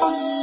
Oh.